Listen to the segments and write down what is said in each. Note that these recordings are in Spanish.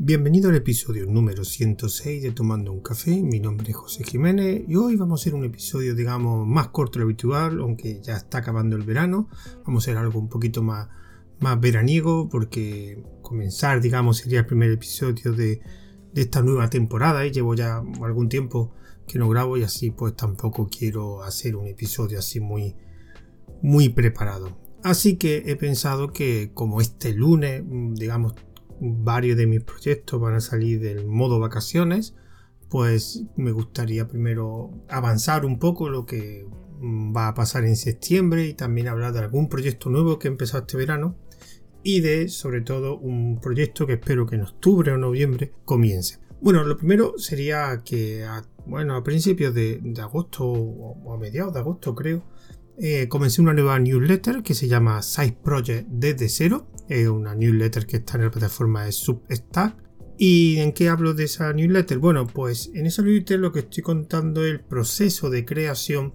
Bienvenido al episodio número 106 de Tomando un Café. Mi nombre es José Jiménez y hoy vamos a hacer un episodio, digamos, más corto de lo habitual, aunque ya está acabando el verano. Vamos a hacer algo un poquito más, más veraniego porque comenzar, digamos, sería el primer episodio de, de esta nueva temporada y llevo ya algún tiempo que no grabo y así pues tampoco quiero hacer un episodio así muy, muy preparado. Así que he pensado que como este lunes, digamos, varios de mis proyectos van a salir del modo vacaciones, pues me gustaría primero avanzar un poco lo que va a pasar en septiembre y también hablar de algún proyecto nuevo que he empezado este verano y de sobre todo un proyecto que espero que en octubre o noviembre comience. Bueno, lo primero sería que a, bueno, a principios de, agosto o a mediados de agosto creo, eh, comencé una nueva newsletter que se llama Side Project desde cero. Es una newsletter que está en la plataforma de Substack. ¿Y en qué hablo de esa newsletter? Bueno, pues en esa newsletter lo que estoy contando es el proceso de creación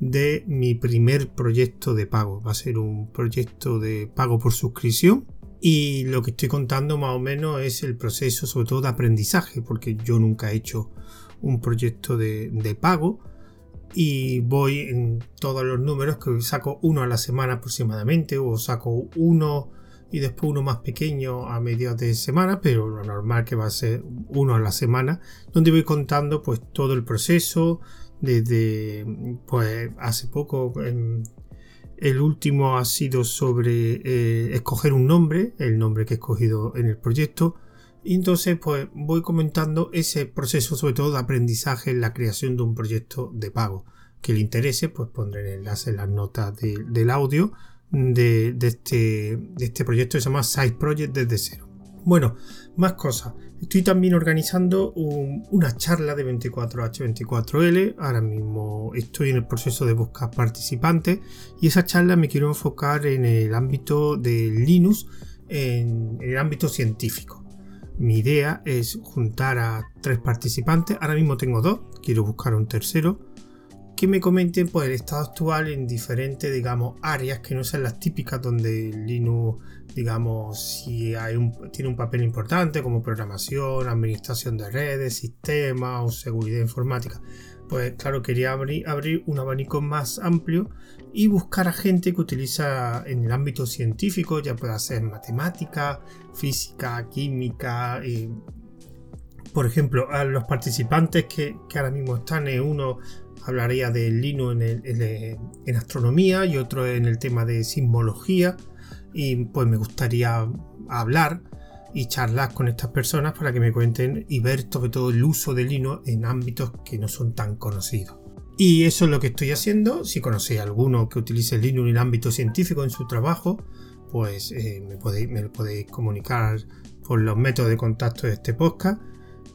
de mi primer proyecto de pago. Va a ser un proyecto de pago por suscripción. Y lo que estoy contando más o menos es el proceso sobre todo de aprendizaje, porque yo nunca he hecho un proyecto de, de pago y voy en todos los números que saco uno a la semana aproximadamente o saco uno y después uno más pequeño a mediados de semana pero lo normal que va a ser uno a la semana donde voy contando pues todo el proceso desde pues hace poco el último ha sido sobre eh, escoger un nombre el nombre que he escogido en el proyecto y entonces, pues voy comentando ese proceso, sobre todo de aprendizaje en la creación de un proyecto de pago. Que le interese, pues pondré el enlace en las notas del audio de, este, de este proyecto que se llama Side Project desde cero. Bueno, más cosas. Estoy también organizando una charla de 24H24L. Ahora mismo estoy en el proceso de buscar participantes y esa charla me quiero enfocar en el ámbito de Linux, en el ámbito científico. Mi idea es juntar a tres participantes, ahora mismo tengo dos, quiero buscar un tercero, que me comenten pues, el estado actual en diferentes, digamos, áreas que no sean las típicas donde Linux, digamos, si hay un, tiene un papel importante como programación, administración de redes, sistemas o seguridad informática pues claro, quería abrir, un abanico más amplio y buscar a gente que utiliza en el ámbito científico, ya pueda ser matemática, física, química. Eh, por ejemplo, a los participantes que, ahora mismo están, en uno hablaría de Linux en, en astronomía y otro en el tema de sismología. Y pues me gustaría hablar y charlar con estas personas para que me cuenten y ver sobre todo el uso de Linux en ámbitos que no son tan conocidos. Y eso es lo que estoy haciendo. Si conocéis alguno que utilice Linux en el ámbito científico en su trabajo, pues eh, me, podéis, me podéis comunicar por los métodos de contacto de este podcast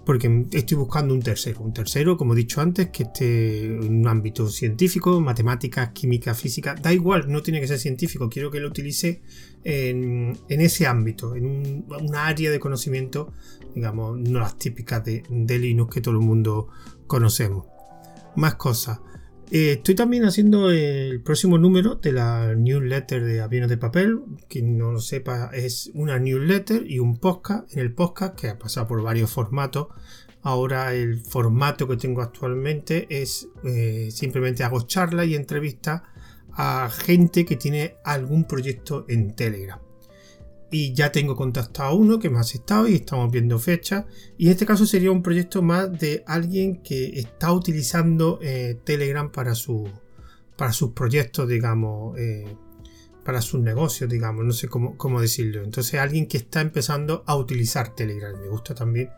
porque estoy buscando un tercero. Un tercero, como he dicho antes, que esté en un ámbito científico, matemáticas, química, física. Da igual, no tiene que ser científico. Quiero que lo utilice en, ese ámbito, en un, una área de conocimiento, digamos, no las típicas de, de Linux que todo el mundo conocemos. Más cosas. Eh, estoy también haciendo el próximo número de la newsletter de Aviones de Papel. Quien no lo sepa, es una newsletter y un podcast. En el podcast, que ha pasado por varios formatos. Ahora el formato que tengo actualmente es eh, simplemente hago charlas y entrevistas a gente que tiene algún proyecto en Telegram y ya tengo contactado a uno que me ha aceptado y estamos viendo fechas. Y en este caso sería un proyecto más de alguien que está utilizando eh, Telegram para, su, para sus proyectos, digamos, eh, para sus negocios, digamos, no sé cómo, cómo, decirlo. Entonces alguien que está empezando a utilizar Telegram. Me gusta también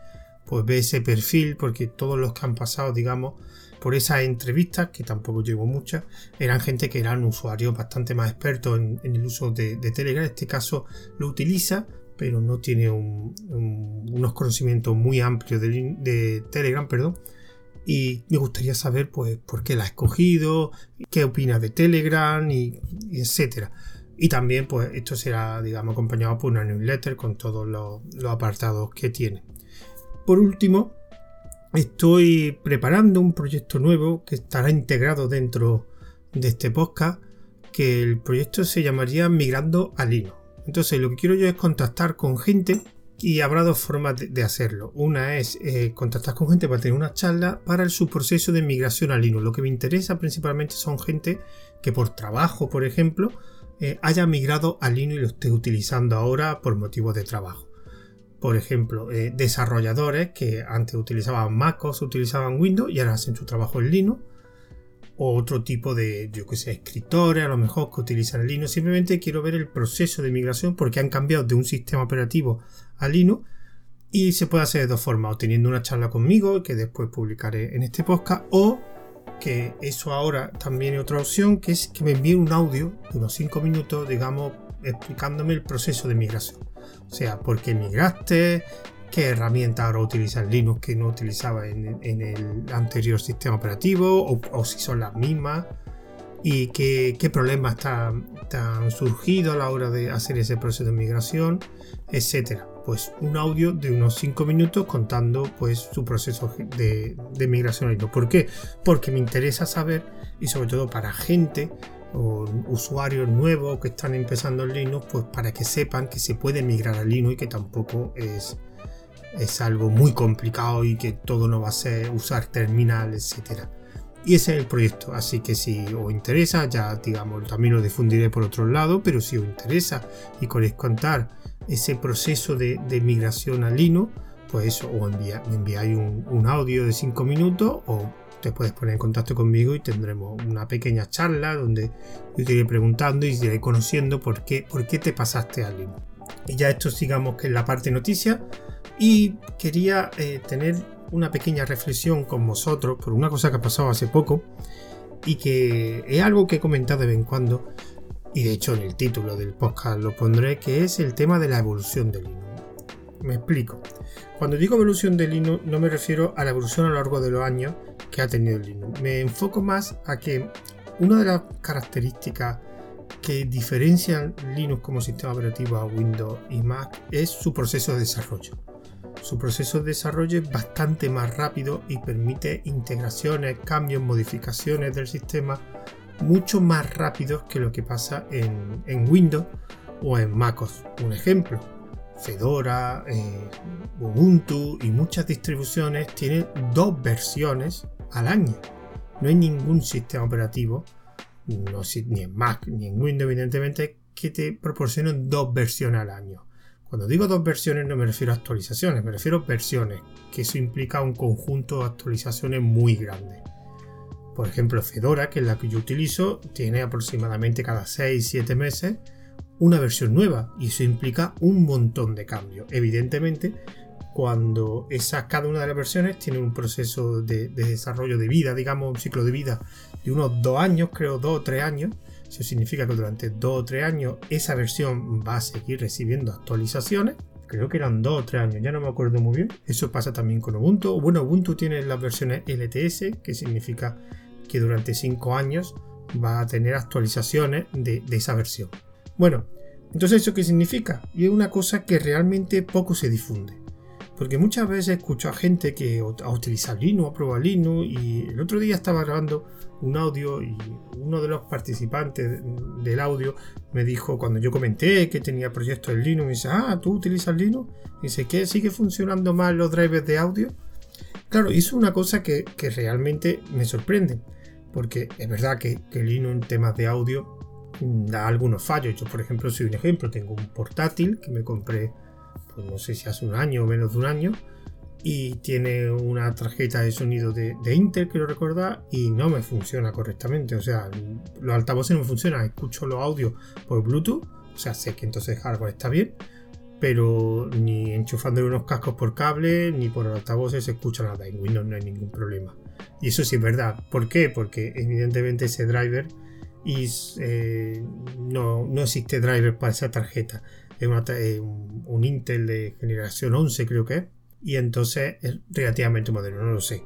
pues ver ese perfil porque todos los que han pasado, digamos, por esas entrevistas, que tampoco llevo muchas, eran gente que eran usuarios bastante más expertos en, el uso de, Telegram. En este caso lo utiliza, pero no tiene unos conocimientos muy amplios de, Telegram, perdón. Y me gustaría saber, pues, por qué la ha escogido, qué opina de Telegram, y, etcétera. Y también, pues, esto será, digamos, acompañado por una newsletter con todos los apartados que tiene. Por último, estoy preparando un proyecto nuevo que estará integrado dentro de este podcast, que el proyecto se llamaría Migrando a Linux. Entonces lo que quiero yo es contactar con gente Y habrá dos formas de, hacerlo. Una es eh, contactar con gente para tener una charla para el subproceso de migración a Linux. Lo que me interesa principalmente son gente que por trabajo, por ejemplo, eh, haya migrado a Linux y lo esté utilizando ahora por motivos de trabajo. Por ejemplo, eh, desarrolladores que antes utilizaban MacOS, utilizaban Windows y ahora hacen su trabajo en Linux. O otro tipo de, yo que sé, escritores a lo mejor que utilizan Linux. Simplemente quiero ver el proceso de migración porque han cambiado de un sistema operativo a Linux y se puede hacer de dos formas, o teniendo una charla conmigo que después publicaré en este podcast, o que eso ahora también es otra opción, que es que me envíe un audio de unos 5 minutos, digamos, explicándome el proceso de migración. O sea, por qué migraste, qué herramienta ahora utiliza Linux que no utilizaba en, el anterior sistema operativo, o, si son las mismas, y qué, problemas han surgido a la hora de hacer ese proceso de migración, etcétera. Pues un audio de unos 5 minutos contando pues su proceso de, de migración a. ¿Por qué? Porque me interesa saber, y sobre todo para gente o usuarios nuevos que están empezando en Linux, pues para que sepan que se puede migrar a Linux y que tampoco es, es algo muy complicado y que todo no va a ser usar terminal, etcétera. Y ese es el proyecto, así que si os interesa, ya digamos, también lo difundiré por otro lado, pero si os interesa y queréis contar ese proceso de, migración a Linux, pues o envía, enviáis un, un audio de 5 minutos o te puedes poner en contacto conmigo y tendremos una pequeña charla donde yo te iré preguntando y te iré conociendo por qué, por qué te pasaste a Linux. Y ya esto sigamos que es la parte noticia y quería eh, tener una pequeña reflexión con vosotros por una cosa que ha pasado hace poco y que es algo que he comentado de vez en cuando y de hecho en el título del podcast lo pondré que es el tema de la evolución de Linux. Me explico. Cuando digo evolución de Linux no me refiero a la evolución a lo largo de los años que ha tenido Linux. Me enfoco más a que una de las características que diferencian Linux como sistema operativo a Windows y Mac es su proceso de desarrollo. Su proceso de desarrollo es bastante más rápido y permite integraciones, cambios, modificaciones del sistema mucho más rápidos que lo que pasa en, en Windows o en MacOS. Un ejemplo, Fedora, eh, Ubuntu y muchas distribuciones tienen dos versiones al año. No hay ningún sistema operativo, no, ni en Mac ni en Windows evidentemente, que te proporcionen dos versiones al año. Cuando digo dos versiones no me refiero a actualizaciones, me refiero a versiones, que eso implica un conjunto de actualizaciones muy grande. Por ejemplo, Fedora, que es la que yo utilizo, tiene aproximadamente cada 6-7 meses una versión nueva y eso implica un montón de cambios. Evidentemente, cuando esa, cada una de las versiones tiene un proceso de, desarrollo de vida, digamos un ciclo de vida de unos dos años, creo dos o tres años. Eso significa que durante dos o tres años esa versión va a seguir recibiendo actualizaciones. Creo que eran dos o tres años, ya no me acuerdo muy bien. Eso pasa también con Ubuntu. Bueno, Ubuntu tiene las versiones LTS, que significa que durante cinco años va a tener actualizaciones de esa versión. Bueno, entonces ¿eso qué significa? Y es una cosa que realmente poco se difunde. Porque muchas veces escucho a gente que ha utilizado Linux, ha probado Linux y el otro día estaba grabando un audio y uno de los participantes del audio me dijo cuando yo comenté que tenía proyectos en Linux, me dice, ah, ¿tú utilizas Linux? Y dice, ¿qué? ¿Sigue funcionando mal los drivers de audio? Claro, es una cosa que, realmente me sorprende, porque es verdad que, que Linux en temas de audio da algunos fallos. Yo, por ejemplo, soy un ejemplo, tengo un portátil que me compré, pues no sé si hace un año o menos de un año, y tiene una tarjeta de sonido de, Intel, quiero recordar, y no me funciona correctamente. O sea, los altavoces no funcionan, escucho los audios por Bluetooth, o sea, sé que entonces el hardware está bien, pero ni enchufando unos cascos por cable ni por altavoces se escucha nada. En Windows no hay ningún problema. Y eso sí es verdad. ¿Por qué? Porque evidentemente ese driver eh, no, existe driver para esa tarjeta. Un, Intel de generación 11 creo que es. Y entonces es relativamente moderno, no lo sé.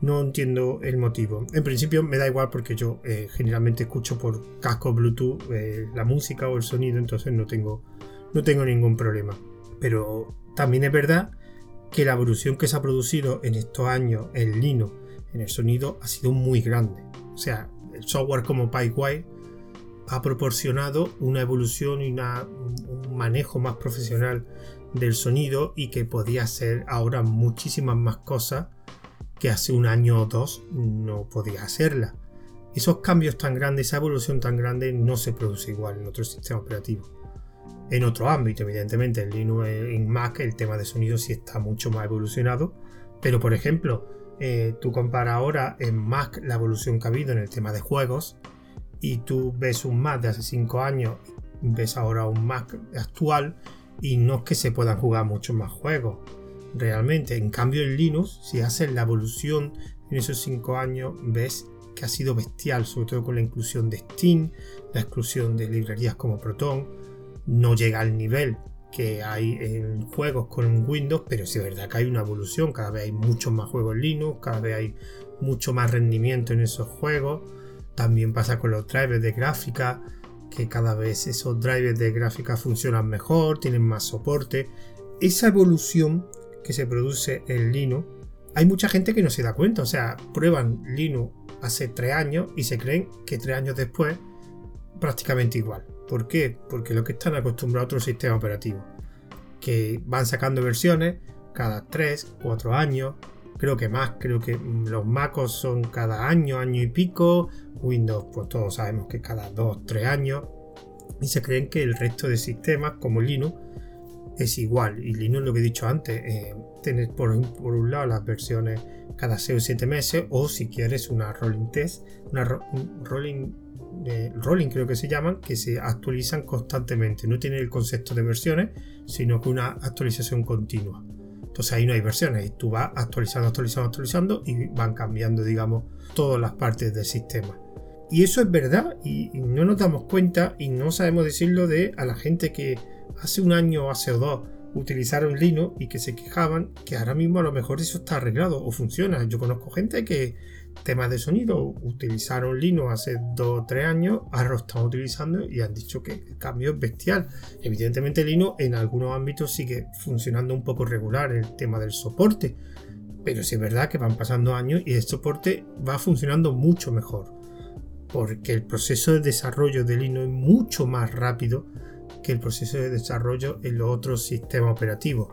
No entiendo el motivo. En principio me da igual porque yo eh, generalmente escucho por casco Bluetooth eh, la música o el sonido, entonces no tengo, no tengo ningún problema. Pero también es verdad que la evolución que se ha producido en estos años en Linux, en el sonido, ha sido muy grande. O sea, el software como PyWire ha proporcionado una evolución y un manejo más profesional del sonido y que podía hacer ahora muchísimas más cosas que hace un año o dos no podía hacerla. Esos cambios tan grandes, esa evolución tan grande no se produce igual en otro sistema operativo. En otro ámbito, evidentemente, en Linux, en Mac, el tema de sonido sí está mucho más evolucionado. Pero, por ejemplo, eh, tú comparas ahora en Mac la evolución que ha habido en el tema de juegos y tú ves un Mac de hace 5 años, ves ahora un Mac actual y no es que se puedan jugar muchos más juegos realmente. En cambio en Linux, si haces la evolución en esos 5 años, ves que ha sido bestial, sobre todo con la inclusión de Steam, la exclusión de librerías como Proton, no llega al nivel que hay en juegos con Windows, pero sí es verdad que hay una evolución, cada vez hay muchos más juegos en Linux, cada vez hay mucho más rendimiento en esos juegos, también pasa con los drivers de gráfica, que cada vez esos drivers de gráfica funcionan mejor, tienen más soporte. Esa evolución que se produce en Linux, hay mucha gente que no se da cuenta, o sea, prueban Linux hace tres años y se creen que tres años después prácticamente igual. ¿Por qué? Porque lo que están acostumbrados a otros sistemas operativos, que van sacando versiones cada 3, 4 años, creo que más, creo que los MacOS son cada año, año y pico, Windows pues todos sabemos que cada 2, 3 años, y se creen que el resto de sistemas como Linux es igual. Y Linux, lo que he dicho antes, eh, tener por, un lado las versiones cada 6 o 7 meses, o si quieres una rolling test, una rolling, eh, rolling creo que se llaman, que se actualizan constantemente. No tiene el concepto de versiones, sino que una actualización continua. Entonces ahí no hay versiones, tú vas actualizando, actualizando, actualizando y van cambiando, digamos, todas las partes del sistema. Y eso es verdad y, no nos damos cuenta y no sabemos decirlo de a la gente que hace un año o hace dos utilizaron Linux y que se quejaban que ahora mismo a lo mejor eso está arreglado o funciona. Yo conozco gente que temas de sonido utilizaron Linux hace dos o tres años, ahora lo están utilizando y han dicho que el cambio es bestial. Evidentemente Linux en algunos ámbitos sigue funcionando un poco regular el tema del soporte, pero sí es verdad que van pasando años y el soporte va funcionando mucho mejor porque el proceso de desarrollo de Linux es mucho más rápido que el proceso de desarrollo en los otros sistemas operativos.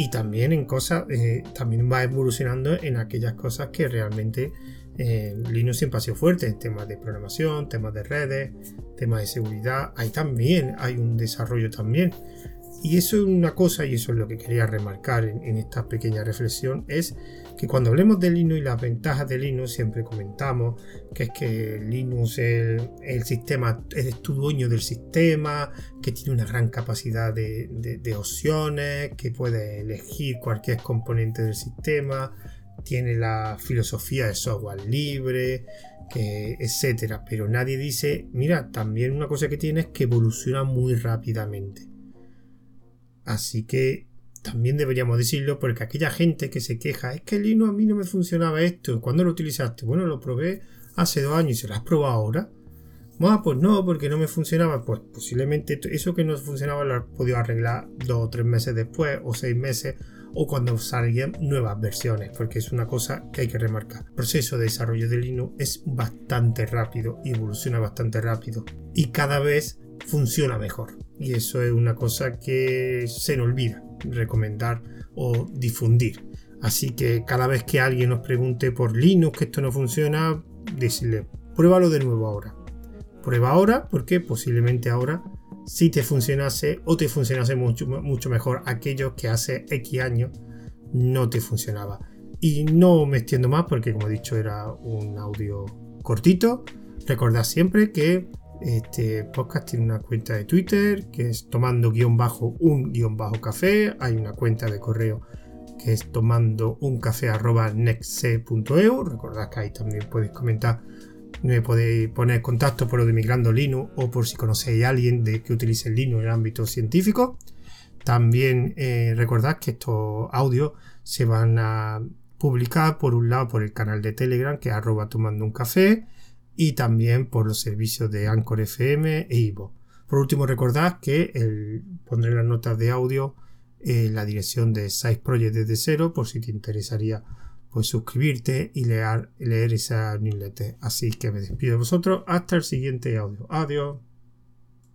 Y también en cosas, eh, también va evolucionando en aquellas cosas que realmente eh, Linux siempre ha sido fuerte, en temas de programación, temas de redes, temas de seguridad. Ahí también hay un desarrollo también. Y eso es una cosa, y eso es lo que quería remarcar en, esta pequeña reflexión, es que cuando hablemos de Linux y las ventajas de Linux, siempre comentamos que es que Linux es el, sistema, es tu dueño del sistema, que tiene una gran capacidad de, opciones, que puede elegir cualquier componente del sistema, tiene la filosofía de software libre, que, etcétera. Pero nadie dice, mira, también una cosa que tiene es que evoluciona muy rápidamente. Así que también deberíamos decirlo porque aquella gente que se queja, es que el Linux a mí no me funcionaba esto, ¿cuándo lo utilizaste? Bueno, lo probé hace dos años y se lo has probado ahora. Ah, pues no, porque no me funcionaba. Pues posiblemente eso que no funcionaba lo has podido arreglar dos o tres meses después, o seis meses, o cuando salgan nuevas versiones, porque es una cosa que hay que remarcar. El proceso de desarrollo de Linux es bastante rápido evoluciona bastante rápido, y cada vez funciona mejor. Y eso es una cosa que se nos olvida recomendar o difundir. Así que cada vez que alguien nos pregunte por Linux que esto no funciona, decirle, pruébalo de nuevo ahora. Prueba ahora porque posiblemente ahora si te funcionase o te funcionase mucho, mucho mejor aquellos que hace X años no te funcionaba. Y no me extiendo más porque como he dicho era un audio cortito. Recordad siempre que este podcast tiene una cuenta de Twitter que es tomando guion bajo un guion bajo café. Hay una cuenta de correo que es tomando un café arroba nextc.eu. Recordad que ahí también podéis comentar, me podéis poner contacto por lo de Migrando Linux o por si conocéis a alguien de que utilice el Linux en el ámbito científico. También eh, recordad que estos audios se van a publicar por un lado por el canal de Telegram que es arroba tomando un café y también por los servicios de Anchor FM e Ivo. Por último, recordad que pondré en las notas de audio eh, la dirección de Size Project desde cero por si te interesaría pues suscribirte y leer, leer esa newsletter. Así que me despido de vosotros hasta el siguiente audio. Adiós.